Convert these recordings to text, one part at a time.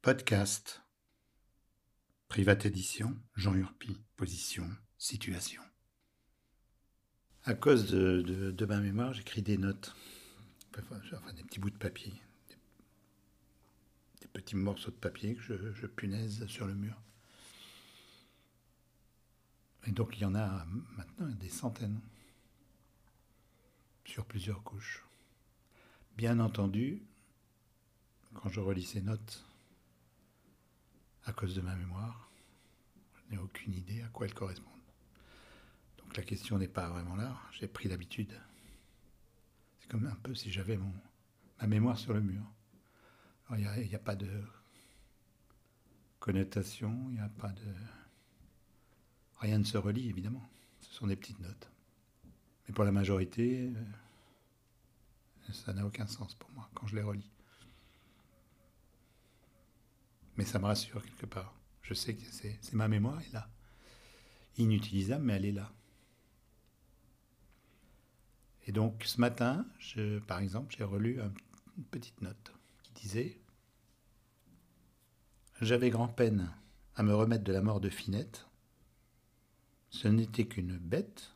Podcast. Private édition, Jean Urpi, position, situation. À cause de, ma mémoire, j'écris des notes, enfin des petits bouts de papier, des, petits morceaux de papier que je, je punaise sur le mur. Et donc il y en a maintenant des centaines, sur plusieurs couches. Bien entendu, quand je relis ces notes, à cause de ma mémoire, je n'ai aucune idée à quoi elles correspondent. Donc la question n'est pas vraiment là, j'ai pris l'habitude. C'est comme un peu si j'avais mon, ma mémoire sur le mur. Il n'y a, pas de connotation, il n'y a pas de... Rien ne se relie, évidemment. Ce sont des petites notes. Mais pour la majorité, euh, ça n'a aucun sens pour moi quand je les relis. Mais ça me rassure quelque part. Je sais que c'est ma mémoire est là. Inutilisable, mais elle est là. Et donc ce matin, par exemple, j'ai relu une petite note qui disait J'avais grand-peine à me remettre de la mort de Finette. Ce n'était qu'une bête,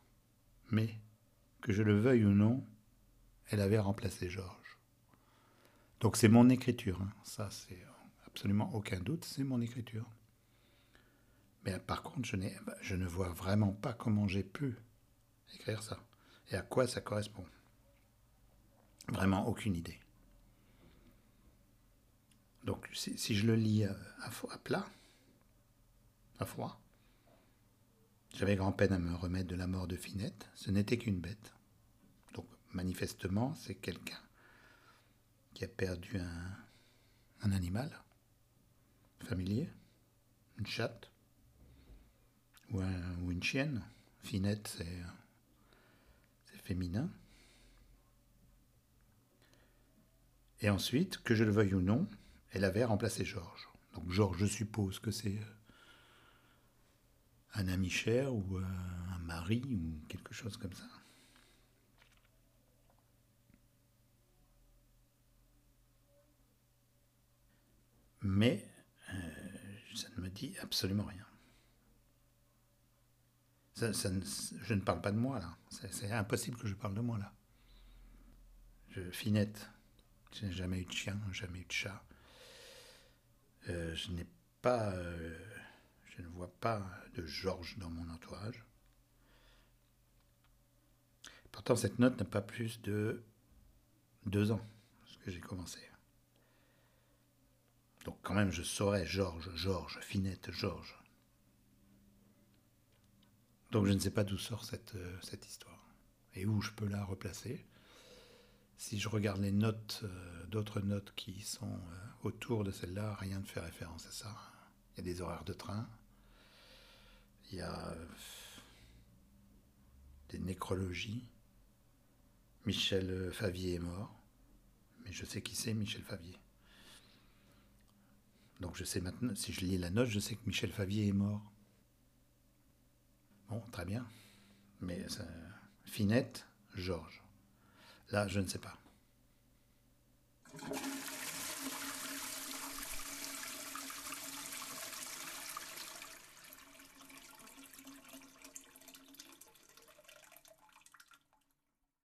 mais, que je le veuille ou non, elle avait remplacé Georges. Donc c'est mon écriture, hein. ça c'est absolument aucun doute, c'est mon écriture. Mais par contre, je, je ne vois vraiment pas comment j'ai pu écrire ça et à quoi ça correspond. Vraiment aucune idée. Donc si, je le lis à, à, plat, à froid, j'avais grand-peine à me remettre de la mort de Finette, ce n'était qu'une bête. Donc manifestement, c'est quelqu'un qui a perdu un, un animal familier, une chatte ou, une chienne. Finette, c'est féminin. Et ensuite, que je le veuille ou non, elle avait remplacé Georges. Donc Georges, je suppose que c'est euh, un ami cher ou euh, un mari ou quelque chose comme ça. Mais ça ne me dit absolument rien. je ne parle pas de moi là. C'est impossible que je parle de moi là. Je, finette. Je n'ai jamais eu de chien, jamais eu de chat. Euh, je n'ai pas. Euh, je ne vois pas de Georges dans mon entourage. Pourtant, cette note n'a pas plus de deux ans, ce que j'ai commencé. Donc quand même, je saurais Georges, Georges, Finette, Georges. Donc je ne sais pas d'où sort cette, euh, cette histoire et où je peux la replacer. Si je regarde les notes, euh, d'autres notes qui sont euh, autour de celle-là, rien ne fait référence à ça. Il y a des horaires de train, il y a des nécrologies. Michel Favier est mort, mais je sais qui c'est Michel Favier. Donc je sais maintenant, si je lis la note, je sais que Michel Favier est mort. Bon, très bien. Mais Finette, Georges. Là, je ne sais pas.